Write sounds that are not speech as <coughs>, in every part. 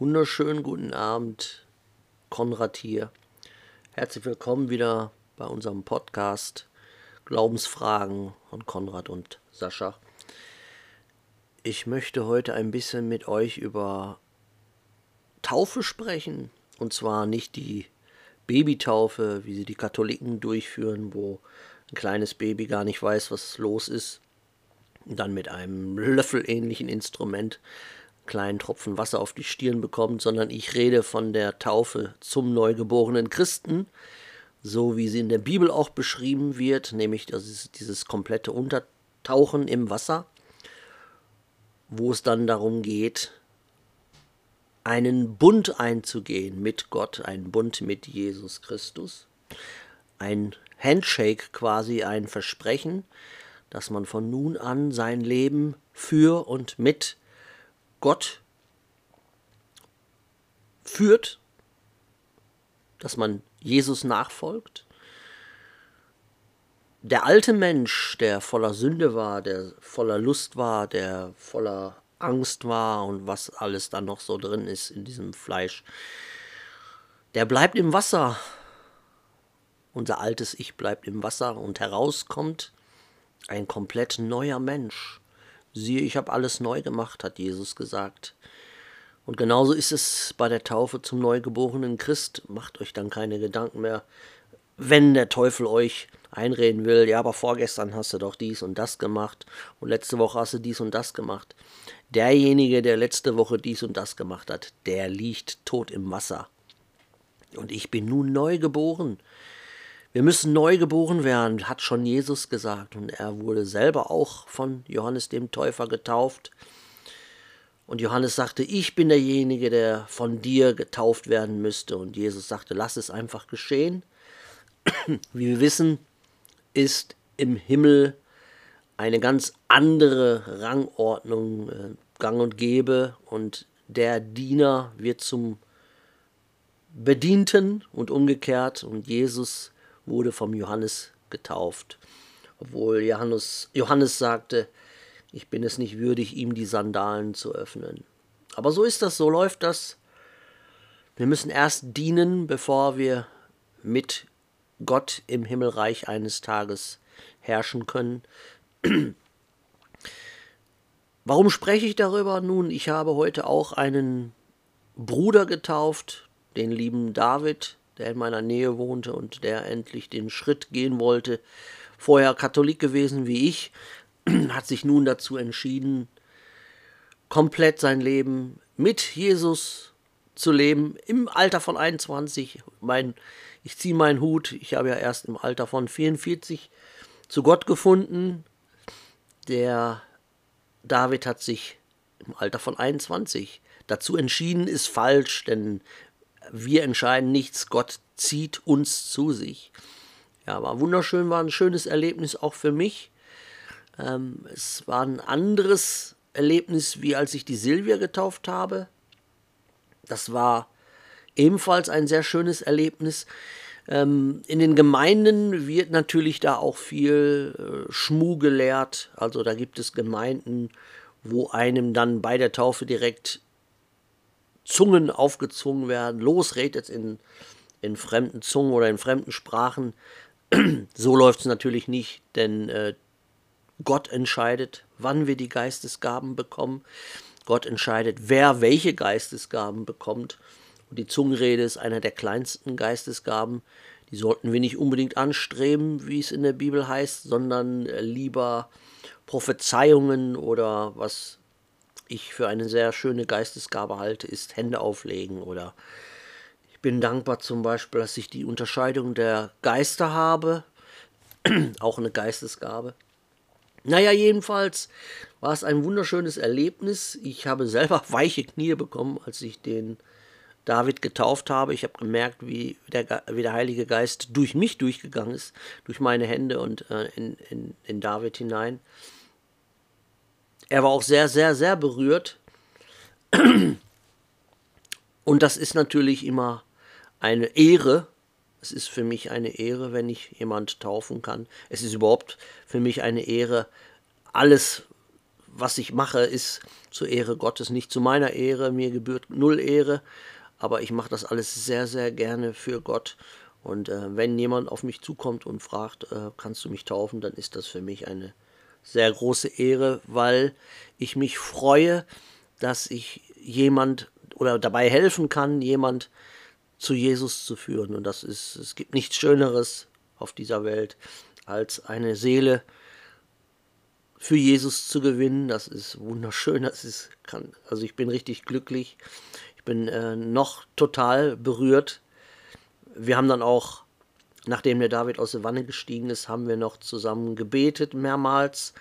Wunderschönen guten Abend, Konrad hier. Herzlich willkommen wieder bei unserem Podcast Glaubensfragen von Konrad und Sascha. Ich möchte heute ein bisschen mit euch über Taufe sprechen. Und zwar nicht die Babytaufe, wie sie die Katholiken durchführen, wo ein kleines Baby gar nicht weiß, was los ist, und dann mit einem löffelähnlichen Instrument kleinen Tropfen Wasser auf die Stirn bekommt, sondern ich rede von der Taufe zum neugeborenen Christen, so wie sie in der Bibel auch beschrieben wird, nämlich dieses komplette Untertauchen im Wasser, wo es dann darum geht, einen Bund einzugehen mit Gott, einen Bund mit Jesus Christus, ein Handshake quasi, ein Versprechen, dass man von nun an sein Leben für und mit Gott führt, dass man Jesus nachfolgt. Der alte Mensch, der voller Sünde war, der voller Lust war, der voller Angst war und was alles dann noch so drin ist in diesem Fleisch, der bleibt im Wasser. Unser altes Ich bleibt im Wasser und herauskommt ein komplett neuer Mensch. Siehe, ich habe alles neu gemacht, hat Jesus gesagt. Und genauso ist es bei der Taufe zum neugeborenen Christ. Macht euch dann keine Gedanken mehr, wenn der Teufel euch einreden will, ja, aber vorgestern hast du doch dies und das gemacht und letzte Woche hast du dies und das gemacht. Derjenige, der letzte Woche dies und das gemacht hat, der liegt tot im Wasser. Und ich bin nun neu geboren. Wir müssen neu geboren werden, hat schon Jesus gesagt. Und er wurde selber auch von Johannes dem Täufer getauft. Und Johannes sagte, ich bin derjenige, der von dir getauft werden müsste. Und Jesus sagte, lass es einfach geschehen. <clears throat> Wie wir wissen, ist im Himmel eine ganz andere Rangordnung äh, gang und gäbe. Und der Diener wird zum Bedienten und umgekehrt. Und Jesus wurde vom Johannes getauft. Obwohl Johannes, Johannes sagte, ich bin es nicht würdig, ihm die Sandalen zu öffnen. Aber so ist das, so läuft das. Wir müssen erst dienen, bevor wir mit Gott im Himmelreich eines Tages herrschen können. <clears throat> Warum spreche ich darüber? Nun, ich habe heute auch einen Bruder getauft, den lieben David, der in meiner Nähe wohnte und der endlich den Schritt gehen wollte, vorher Katholik gewesen wie ich, <clears throat> hat sich nun dazu entschieden, komplett sein Leben mit Jesus zu leben, im Alter von 21. Mein, ich ziehe meinen Hut, ich habe ja erst im Alter von 44 zu Gott gefunden. Der David hat sich im Alter von 21 dazu entschieden, ist falsch, denn wir entscheiden nichts, Gott zieht uns zu sich. Ja, war wunderschön, war ein schönes Erlebnis auch für mich. Ähm, es war ein anderes Erlebnis, wie als ich die Silvia getauft habe. Das war ebenfalls ein sehr schönes Erlebnis. Ähm, in den Gemeinden wird natürlich da auch viel äh, Schmu gelehrt. Also da gibt es Gemeinden, wo einem dann bei der Taufe direkt Zungen aufgezwungen werden. Los, redet in, in fremden Zungen oder in fremden Sprachen. <clears throat> so läuft es natürlich nicht, denn äh, Gott entscheidet, wann wir die Geistesgaben bekommen. Gott entscheidet, wer welche Geistesgaben bekommt. Und die Zungenrede ist einer der kleinsten Geistesgaben. Die sollten wir nicht unbedingt anstreben, wie es in der Bibel heißt, sondern äh, lieber Prophezeiungen oder was ich für eine sehr schöne Geistesgabe halte, ist Hände auflegen oder ich bin dankbar zum Beispiel, dass ich die Unterscheidung der Geister habe, <clears throat> auch eine Geistesgabe. Naja, jedenfalls war es ein wunderschönes Erlebnis. Ich habe selber <laughs> weiche Knie bekommen, als ich den David getauft habe. Ich habe gemerkt, wie der, wie der Heilige Geist durch mich durchgegangen ist, durch meine Hände und äh, in, in, in David hinein. Er war auch sehr, sehr, sehr berührt. Und das ist natürlich immer eine Ehre. Es ist für mich eine Ehre, wenn ich jemand taufen kann. Es ist überhaupt für mich eine Ehre, alles, was ich mache, ist zur Ehre Gottes, nicht zu meiner Ehre. Mir gebührt null Ehre, aber ich mache das alles sehr, sehr gerne für Gott. Und äh, wenn jemand auf mich zukommt und fragt, äh, kannst du mich taufen, dann ist das für mich eine sehr große Ehre, weil ich mich freue, dass ich jemand oder dabei helfen kann, jemand zu Jesus zu führen. Und das ist, es gibt nichts Schöneres auf dieser Welt, als eine Seele für Jesus zu gewinnen. Das ist wunderschön. Das ist, kann, also ich bin richtig glücklich. Ich bin äh, noch total berührt. Wir haben dann auch, nachdem der David aus der Wanne gestiegen ist, haben wir noch zusammen gebetet mehrmals.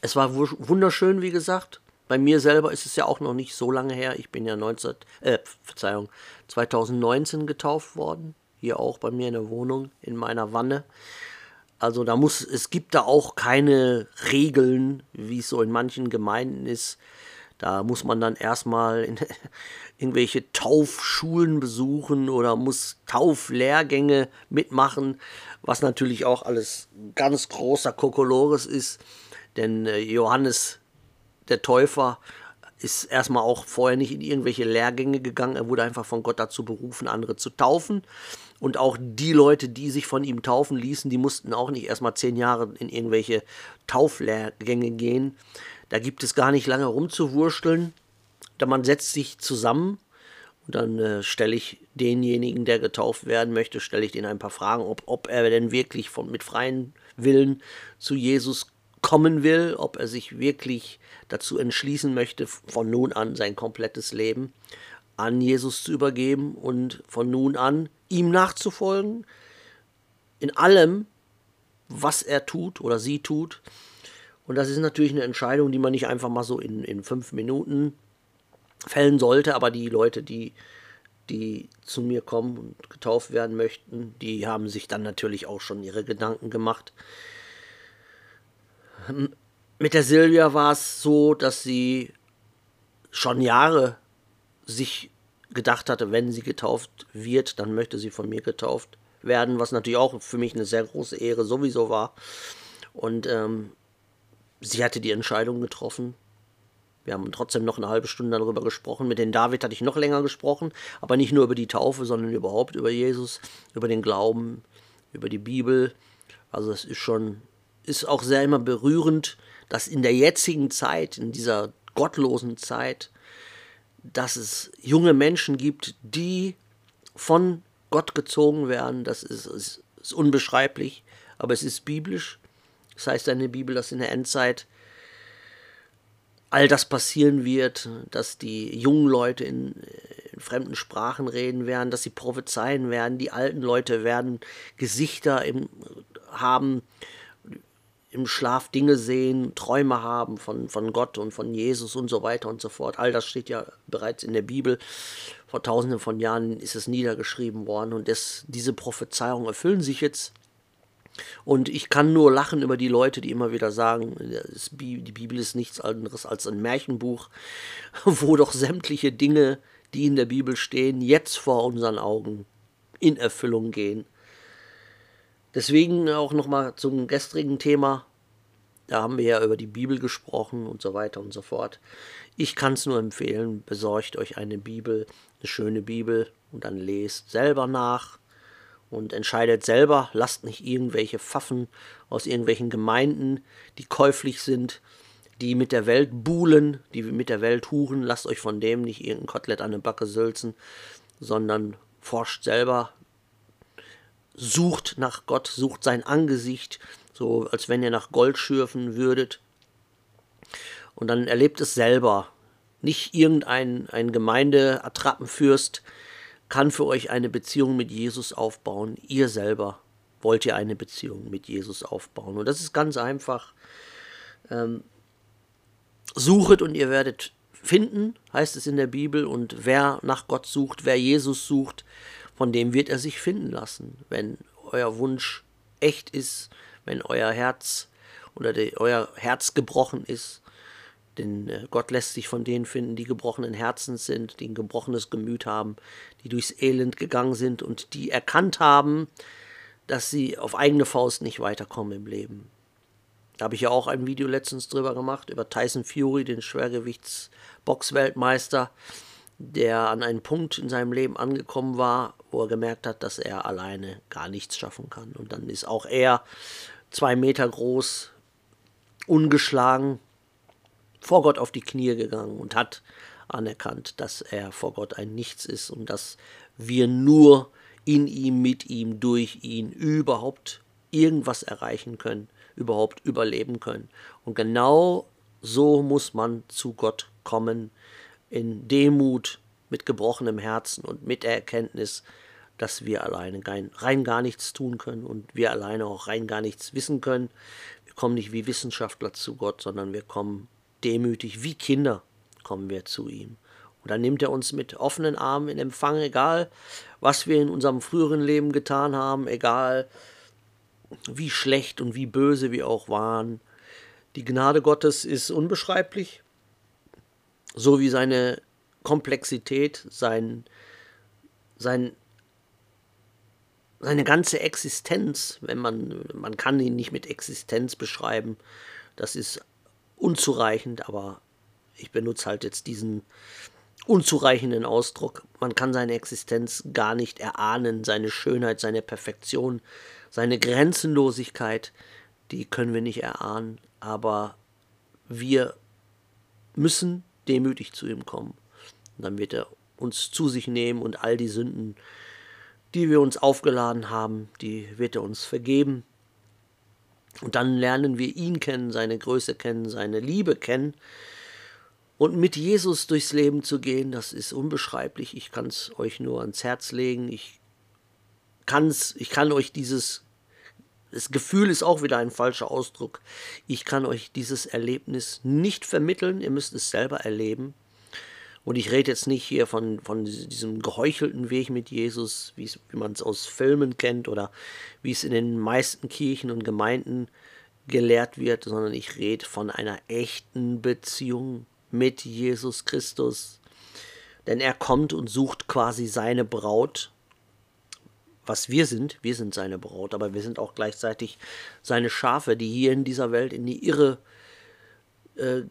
Es war wunderschön, wie gesagt. Bei mir selber ist es ja auch noch nicht so lange her. Ich bin ja 19, äh, Verzeihung, 2019 getauft worden. Hier auch bei mir in der Wohnung, in meiner Wanne. Also da muss, es gibt da auch keine Regeln, wie es so in manchen Gemeinden ist. Da muss man dann erstmal <laughs> irgendwelche Taufschulen besuchen oder muss Tauflehrgänge mitmachen, was natürlich auch alles ganz großer Kokolores ist. Denn äh, Johannes der Täufer ist erstmal auch vorher nicht in irgendwelche Lehrgänge gegangen. Er wurde einfach von Gott dazu berufen, andere zu taufen. Und auch die Leute, die sich von ihm taufen ließen, die mussten auch nicht erstmal zehn Jahre in irgendwelche Tauflehrgänge gehen. Da gibt es gar nicht lange rumzuwursteln. Da man setzt sich zusammen und dann äh, stelle ich denjenigen, der getauft werden möchte, stelle ich den ein paar Fragen, ob, ob er denn wirklich von, mit freien Willen zu Jesus kommen will, ob er sich wirklich dazu entschließen möchte, von nun an sein komplettes Leben an Jesus zu übergeben und von nun an ihm nachzufolgen, in allem, was er tut oder sie tut. Und das ist natürlich eine Entscheidung, die man nicht einfach mal so in, in fünf Minuten fällen sollte, aber die Leute, die, die zu mir kommen und getauft werden möchten, die haben sich dann natürlich auch schon ihre Gedanken gemacht. Mit der Silvia war es so, dass sie schon Jahre sich gedacht hatte, wenn sie getauft wird, dann möchte sie von mir getauft werden, was natürlich auch für mich eine sehr große Ehre sowieso war. Und ähm, sie hatte die Entscheidung getroffen. Wir haben trotzdem noch eine halbe Stunde darüber gesprochen. Mit den David hatte ich noch länger gesprochen, aber nicht nur über die Taufe, sondern überhaupt über Jesus, über den Glauben, über die Bibel. Also es ist schon ist auch sehr immer berührend, dass in der jetzigen Zeit, in dieser gottlosen Zeit, dass es junge Menschen gibt, die von Gott gezogen werden. Das ist, ist, ist unbeschreiblich, aber es ist biblisch. Das heißt in der Bibel, dass in der Endzeit all das passieren wird, dass die jungen Leute in, in, fremden Sprachen reden werden, dass sie prophezeien werden, die alten Leute werden Gesichter im, haben, im Schlaf Dinge sehen, Träume haben von, von Gott und von Jesus und so weiter und so fort. All das steht ja bereits in der Bibel. Vor tausenden von Jahren ist es niedergeschrieben worden und das, diese Prophezeiungen erfüllen sich jetzt. Und ich kann nur lachen über die Leute, die immer wieder sagen, die Bibel ist nichts anderes als ein Märchenbuch, <laughs> wo doch sämtliche Dinge, die in der Bibel stehen, jetzt vor unseren Augen in Erfüllung gehen. Deswegen auch nochmal zum gestrigen Thema. Da haben wir ja über die Bibel gesprochen und so weiter und so fort. Ich kann es nur empfehlen, besorgt euch eine Bibel, eine schöne Bibel und dann lest selber nach und entscheidet selber. Lasst nicht irgendwelche Pfaffen aus irgendwelchen Gemeinden, die käuflich sind, die mit der Welt buhlen, die mit der Welt huren. Lasst euch von dem nicht irgendein Kotelett an eine Backe sülzen, sondern forscht selber, sucht nach Gott, sucht sein Angesicht, so als wenn ihr nach Gold schürfen würdet. Und dann erlebt es selber. Nicht irgendein ein Gemeindeattrappenfürst kann für euch eine Beziehung mit Jesus aufbauen. Ihr selber wollt ihr eine Beziehung mit Jesus aufbauen. Und das ist ganz einfach. Ähm, suchet und ihr werdet finden, heißt es in der Bibel. Und wer nach Gott sucht, wer Jesus sucht, von dem wird er sich finden lassen, wenn euer Wunsch echt ist, wenn euer Herz oder die, euer Herz gebrochen ist. Denn äh, Gott lässt sich von denen finden, die gebrochenen Herzens sind, die ein gebrochenes Gemüt haben, die durchs Elend gegangen sind und die erkannt haben, dass sie auf eigene Faust nicht weiterkommen im Leben. Da habe ich ja auch ein Video letztens drüber gemacht, über Tyson Fury, den Schwergewichtsboxweltmeister, der an einen Punkt in seinem Leben angekommen war, wo er gemerkt hat, dass er alleine gar nichts schaffen kann. Und dann ist auch er zwei Meter groß, ungeschlagen, vor Gott auf die Knie gegangen und hat anerkannt, dass er vor Gott ein Nichts ist und dass wir nur in ihm, mit ihm, durch ihn überhaupt irgendwas erreichen können, überhaupt überleben können. Und genau so muss man zu Gott kommen, in Demut, mit gebrochenem Herzen und mit der Erkenntnis, dass wir alleine rein gar nichts tun können und wir alleine auch rein gar nichts wissen können. Wir kommen nicht wie Wissenschaftler zu Gott, sondern wir kommen demütig wie Kinder kommen wir zu ihm. Und dann nimmt er uns mit offenen Armen in Empfang, egal was wir in unserem früheren Leben getan haben, egal wie schlecht und wie böse wir auch waren. Die Gnade Gottes ist unbeschreiblich, so wie seine Komplexität, sein, sein, seine ganze Existenz, wenn man, man kann ihn nicht mit Existenz beschreiben, das ist unzureichend, aber ich benutze halt jetzt diesen unzureichenden Ausdruck. Man kann seine Existenz gar nicht erahnen, seine Schönheit, seine Perfektion, seine Grenzenlosigkeit, die können wir nicht erahnen, aber wir müssen demütig zu ihm kommen. Und dann wird er uns zu sich nehmen und all die Sünden, die wir uns aufgeladen haben, die wird er uns vergeben. Und dann lernen wir ihn kennen, seine Größe kennen, seine Liebe kennen. Und mit Jesus durchs Leben zu gehen, das ist unbeschreiblich. Ich kann es euch nur ans Herz legen. Ich kann's, ich kann euch dieses das Gefühl ist auch wieder ein falscher Ausdruck. Ich kann euch dieses Erlebnis nicht vermitteln, ihr müsst es selber erleben. Und ich rede jetzt nicht hier von, von diesem geheuchelten Weg mit Jesus, wie man es aus Filmen kennt oder wie es in den meisten Kirchen und Gemeinden gelehrt wird, sondern ich rede von einer echten Beziehung mit Jesus Christus. Denn er kommt und sucht quasi seine Braut was wir sind. Wir sind seine Braut, aber wir sind auch gleichzeitig seine Schafe, die hier in dieser Welt in die Irre äh,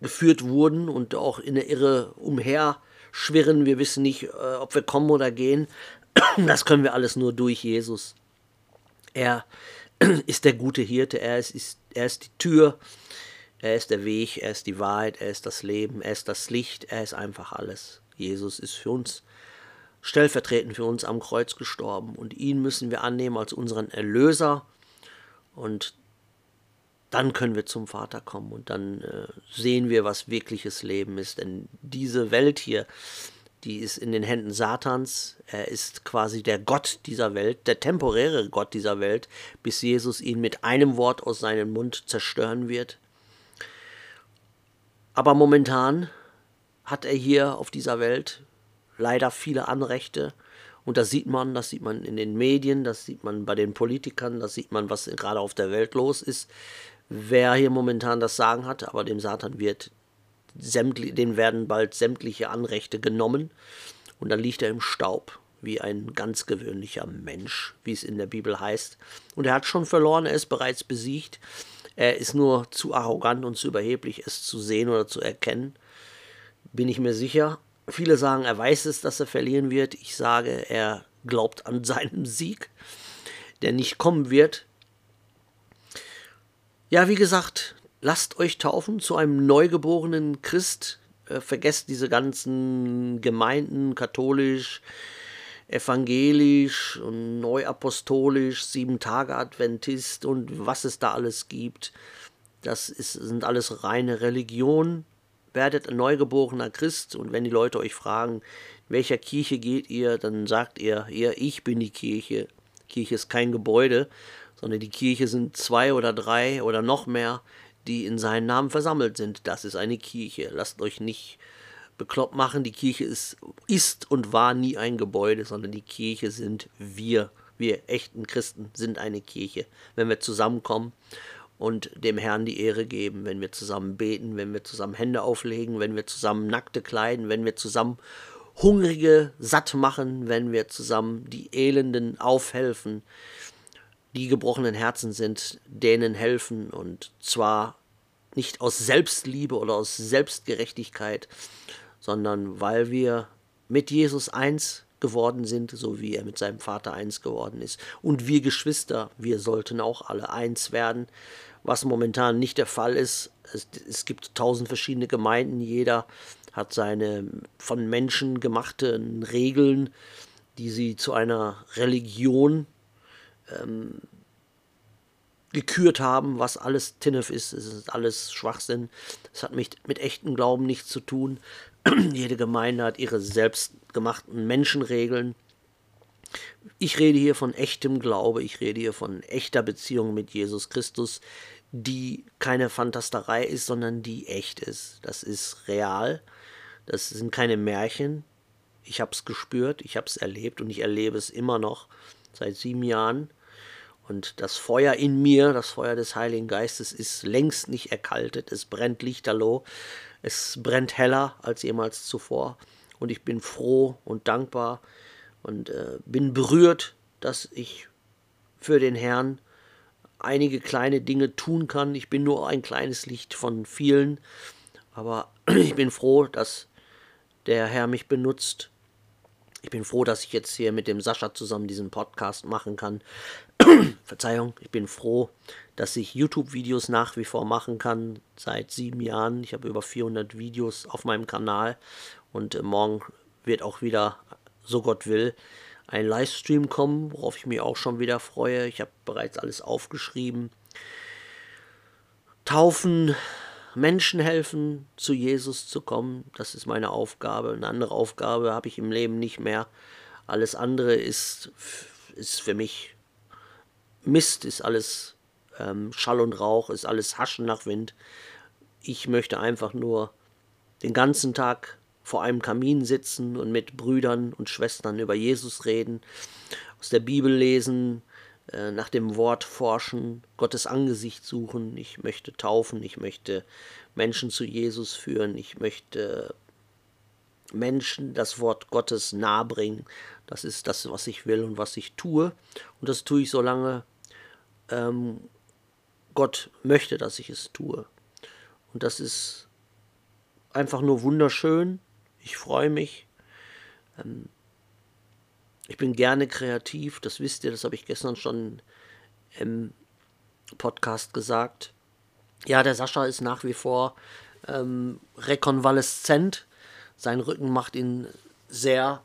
geführt wurden und auch in der Irre umherschwirren. Wir wissen nicht, äh, ob wir kommen oder gehen. <clears throat> Das können wir alles nur durch Jesus. Er <clears throat> ist der gute Hirte, er ist, ist, er ist die Tür, er ist der Weg, er ist die Wahrheit, er ist das Leben, er ist das Licht, er ist einfach alles. Jesus ist für uns stellvertretend für uns am Kreuz gestorben und ihn müssen wir annehmen als unseren Erlöser und dann können wir zum Vater kommen und dann äh, sehen wir, was wirkliches Leben ist. Denn diese Welt hier, die ist in den Händen Satans. Er ist quasi der Gott dieser Welt, der temporäre Gott dieser Welt, bis Jesus ihn mit einem Wort aus seinem Mund zerstören wird. Aber momentan hat er hier auf dieser Welt leider viele Anrechte. Und das sieht man, das sieht man in den Medien, das sieht man bei den Politikern, das sieht man, was gerade auf der Welt los ist. Wer hier momentan das Sagen hat, aber dem Satan wird den werden bald sämtliche Anrechte genommen und dann liegt er im Staub wie ein ganz gewöhnlicher Mensch, wie es in der Bibel heißt. Und er hat schon verloren, er ist bereits besiegt. Er ist nur zu arrogant und zu überheblich, es zu sehen oder zu erkennen. Bin ich mir sicher. Viele sagen, er weiß es, dass er verlieren wird. Ich sage, er glaubt an seinen Sieg, der nicht kommen wird. Ja, wie gesagt, lasst euch taufen zu einem neugeborenen Christ. Äh, vergesst diese ganzen Gemeinden, katholisch, evangelisch und neuapostolisch, sieben Tage Adventist und was es da alles gibt. Das ist, sind alles reine Religionen werdet ein neugeborener Christ und wenn die Leute euch fragen, in welcher Kirche geht ihr, dann sagt ihr, ihr, ich bin die Kirche. Kirche ist kein Gebäude, sondern die Kirche sind zwei oder drei oder noch mehr, die in seinen Namen versammelt sind. Das ist eine Kirche. Lasst euch nicht bekloppt machen. Die Kirche ist, ist und war nie ein Gebäude, sondern die Kirche sind wir. Wir echten Christen sind eine Kirche. Wenn wir zusammenkommen und dem Herrn die Ehre geben, wenn wir zusammen beten, wenn wir zusammen Hände auflegen, wenn wir zusammen Nackte kleiden, wenn wir zusammen Hungrige satt machen, wenn wir zusammen die Elenden aufhelfen, die gebrochenen Herzen sind, denen helfen und zwar nicht aus Selbstliebe oder aus Selbstgerechtigkeit, sondern weil wir mit Jesus eins geworden sind, so wie er mit seinem Vater eins geworden ist. Und wir Geschwister, wir sollten auch alle eins werden, was momentan nicht der Fall ist. Es, es gibt tausend verschiedene Gemeinden, jeder hat seine von Menschen gemachten Regeln, die sie zu einer Religion ähm, gekürt haben, was alles Tinnef ist. Es ist alles Schwachsinn. Es hat mit, mit echten Glauben nichts zu tun. <clears throat> Jede Gemeinde hat ihre selbstgemachten Menschenregeln. Ich rede hier von echtem Glaube, ich rede hier von echter Beziehung mit Jesus Christus, die keine Fantasterei ist, sondern die echt ist. Das ist real, das sind keine Märchen. Ich habe es gespürt, ich habe es erlebt und ich erlebe es immer noch seit sieben Jahren. Und das Feuer in mir, das Feuer des Heiligen Geistes, ist längst nicht erkaltet. Es brennt lichterloh. Es brennt heller als jemals zuvor. Und ich bin froh und dankbar und äh, bin berührt, dass ich für den Herrn einige kleine Dinge tun kann. Ich bin nur ein kleines Licht von vielen. Aber <clears throat> ich bin froh, dass der Herr mich benutzt. Ich bin froh, dass ich jetzt hier mit dem Sascha zusammen diesen Podcast machen kann. <coughs> Verzeihung, ich bin froh, dass ich YouTube-Videos nach wie vor machen kann. Seit sieben Jahren. Ich habe über 400 Videos auf meinem Kanal. Und äh, morgen wird auch wieder, so Gott will, ein Livestream kommen, worauf ich mich auch schon wieder freue. Ich habe bereits alles aufgeschrieben. Taufen, Menschen helfen, zu Jesus zu kommen, das ist meine Aufgabe. Eine andere Aufgabe habe ich im Leben nicht mehr. Alles andere ist, ist für mich Mist ist alles ähm, Schall und Rauch, ist alles Haschen nach Wind. Ich möchte einfach nur den ganzen Tag vor einem Kamin sitzen und mit Brüdern und Schwestern über Jesus reden, aus der Bibel lesen, äh, nach dem Wort forschen, Gottes Angesicht suchen. Ich möchte taufen, ich möchte Menschen zu Jesus führen, ich möchte Menschen das Wort Gottes nahebringen. Das ist das, was ich will und was ich tue. Und das tue ich, solange ähm, Gott möchte, dass ich es tue. Und das ist einfach nur wunderschön. Ich freue mich. Ähm, ich bin gerne kreativ, das wisst ihr, das habe ich gestern schon im Podcast gesagt. Ja, der Sascha ist nach wie vor ähm, rekonvaleszent. Sein Rücken macht ihn sehr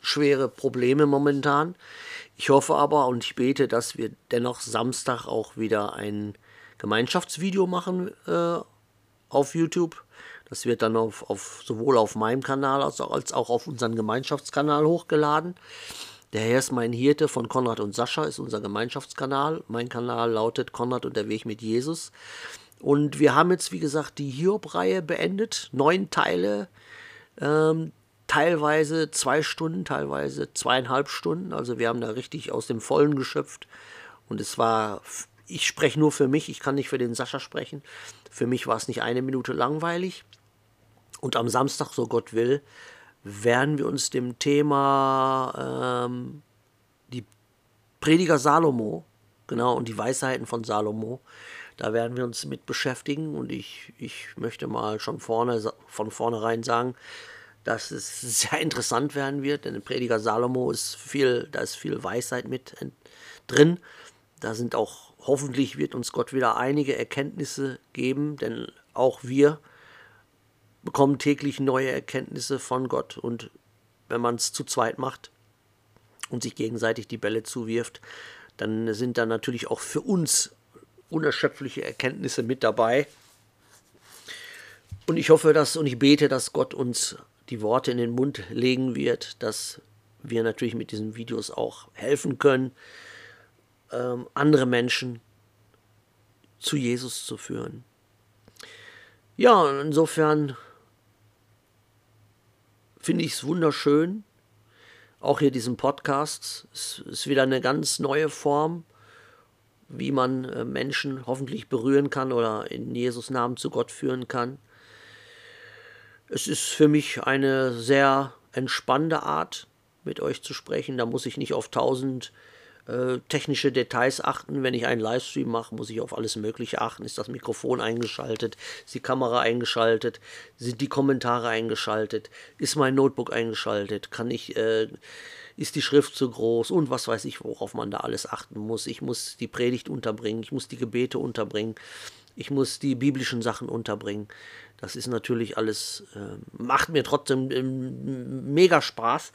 schwere Probleme momentan. Ich hoffe aber und ich bete, dass wir dennoch Samstag auch wieder ein Gemeinschaftsvideo machen äh, auf YouTube. Das wird dann auf, auf, sowohl auf meinem Kanal als auch, als auch auf unseren Gemeinschaftskanal hochgeladen. Der Herr ist mein Hirte von Konrad und Sascha ist unser Gemeinschaftskanal. Mein Kanal lautet Konrad und der Weg mit Jesus. Und wir haben jetzt, wie gesagt, die Hiob-Reihe beendet. Neun Teile. Ähm, teilweise zwei Stunden, teilweise zweieinhalb Stunden. Also wir haben da richtig aus dem Vollen geschöpft. Und es war, ich spreche nur für mich, ich kann nicht für den Sascha sprechen. Für mich war es nicht eine Minute langweilig. Und am Samstag, so Gott will, werden wir uns dem Thema ähm, die Prediger Salomo, genau, und die Weisheiten von Salomo, da werden wir uns mit beschäftigen. Und ich, ich möchte mal schon vorne, von vornherein sagen, dass es <laughs> sehr interessant werden wird, denn im Prediger Salomo ist viel, da ist viel Weisheit mit drin. Da sind auch, hoffentlich wird uns Gott wieder einige Erkenntnisse geben, denn auch wir bekommen täglich neue Erkenntnisse von Gott und wenn man es zu zweit macht und sich gegenseitig die Bälle zuwirft, dann sind da natürlich auch für uns unerschöpfliche Erkenntnisse mit dabei. Und ich hoffe, dass und ich bete, dass Gott uns die Worte in den Mund legen wird, dass wir natürlich mit diesen Videos auch helfen können, ähm, andere Menschen zu Jesus zu führen. Ja, insofern finde ich es wunderschön. Auch hier diesen Podcast es ist wieder eine ganz neue Form, wie man äh, Menschen hoffentlich berühren kann oder in Jesus Namen zu Gott führen kann. Es ist für mich eine sehr entspannende Art, mit euch zu sprechen. Da muss ich nicht auf tausend äh, technische Details achten. Wenn ich einen Livestream mache, muss ich auf alles Mögliche achten. Ist das Mikrofon eingeschaltet? Ist die Kamera eingeschaltet? Sind die Kommentare eingeschaltet? Ist mein Notebook eingeschaltet? Kann ich, äh, ist die Schrift zu groß? Und was weiß ich, worauf man da alles achten muss. Ich muss die Predigt unterbringen, ich muss die Gebete unterbringen, ich muss die biblischen Sachen unterbringen. Das ist natürlich alles, äh, macht mir trotzdem äh, mega Spaß.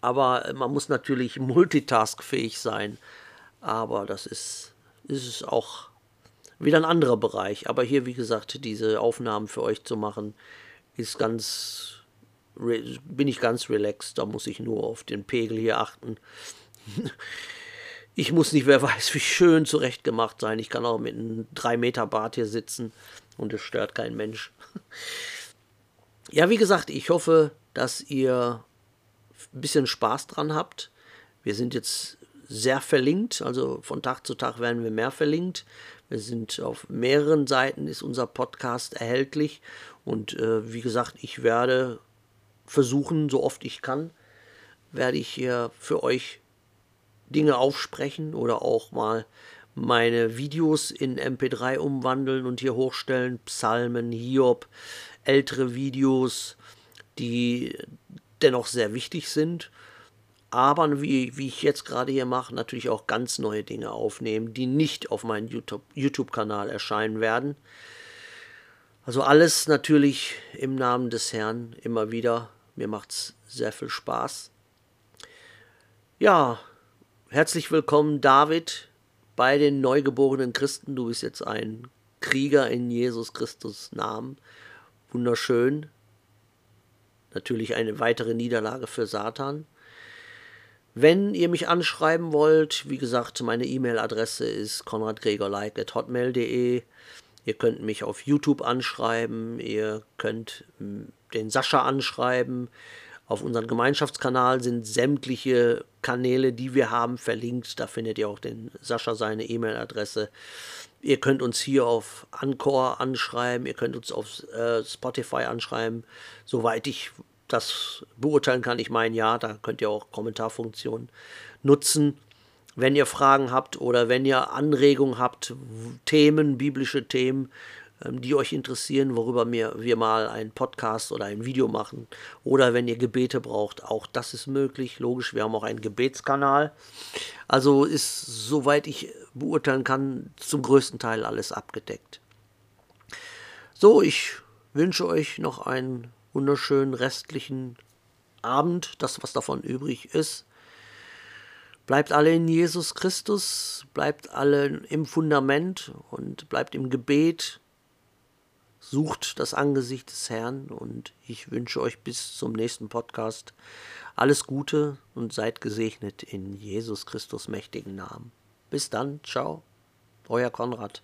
Aber man muss natürlich multitaskfähig sein. Aber das ist, ist auch wieder ein anderer Bereich. Aber hier, wie gesagt, diese Aufnahmen für euch zu machen, ist ganz, bin ich ganz relaxed. Da muss ich nur auf den Pegel hier achten. <laughs> Ich muss nicht, wer weiß, wie schön zurechtgemacht sein. Ich kann auch mit einem 3 Meter Bart hier sitzen und es stört kein Mensch. <laughs> Ja, wie gesagt, ich hoffe, dass ihr ein bisschen Spaß dran habt. Wir sind jetzt sehr verlinkt, also von Tag zu Tag werden wir mehr verlinkt. Wir sind auf mehreren Seiten ist unser Podcast erhältlich und äh, wie gesagt, ich werde versuchen, so oft ich kann, werde ich hier für euch Dinge aufsprechen oder auch mal meine Videos in MP3 umwandeln und hier hochstellen, Psalmen, Hiob, ältere Videos, die dennoch sehr wichtig sind. Aber wie, wie ich jetzt gerade hier mache, natürlich auch ganz neue Dinge aufnehmen, die nicht auf meinem YouTube-Kanal erscheinen werden. Also alles natürlich im Namen des Herrn immer wieder. Mir macht es sehr viel Spaß. Ja, herzlich willkommen, David, bei den neugeborenen Christen. Du bist jetzt ein Krieger in Jesus Christus Namen. Wunderschön natürlich eine weitere Niederlage für Satan. Wenn ihr mich anschreiben wollt, wie gesagt, meine E-Mail-Adresse ist konradgregorlike.hotmail.de. Ihr könnt mich auf YouTube anschreiben, ihr könnt hm, den Sascha anschreiben. Auf unserem Gemeinschaftskanal sind sämtliche Kanäle, die wir haben, verlinkt. Da findet ihr auch den Sascha seine E-Mail-Adresse. Ihr könnt uns hier auf Anchor anschreiben, ihr könnt uns auf äh, Spotify anschreiben. Soweit ich das beurteilen kann, ich meine, ja, da könnt ihr auch Kommentarfunktionen nutzen. Wenn ihr Fragen habt oder wenn ihr Anregungen habt, Themen, biblische Themen, die euch interessieren, worüber wir, wir mal einen Podcast oder ein Video machen. Oder wenn ihr Gebete braucht, auch das ist möglich. Logisch, wir haben auch einen Gebetskanal. Also ist, soweit ich beurteilen kann, zum größten Teil alles abgedeckt. So, ich wünsche euch noch einen wunderschönen restlichen Abend, das, was davon übrig ist. Bleibt alle in Jesus Christus, bleibt alle im Fundament und bleibt im Gebet sucht das Angesicht des Herrn und ich wünsche euch bis zum nächsten Podcast alles Gute und seid gesegnet in Jesus Christus mächtigen Namen. Bis dann, ciao, euer Konrad.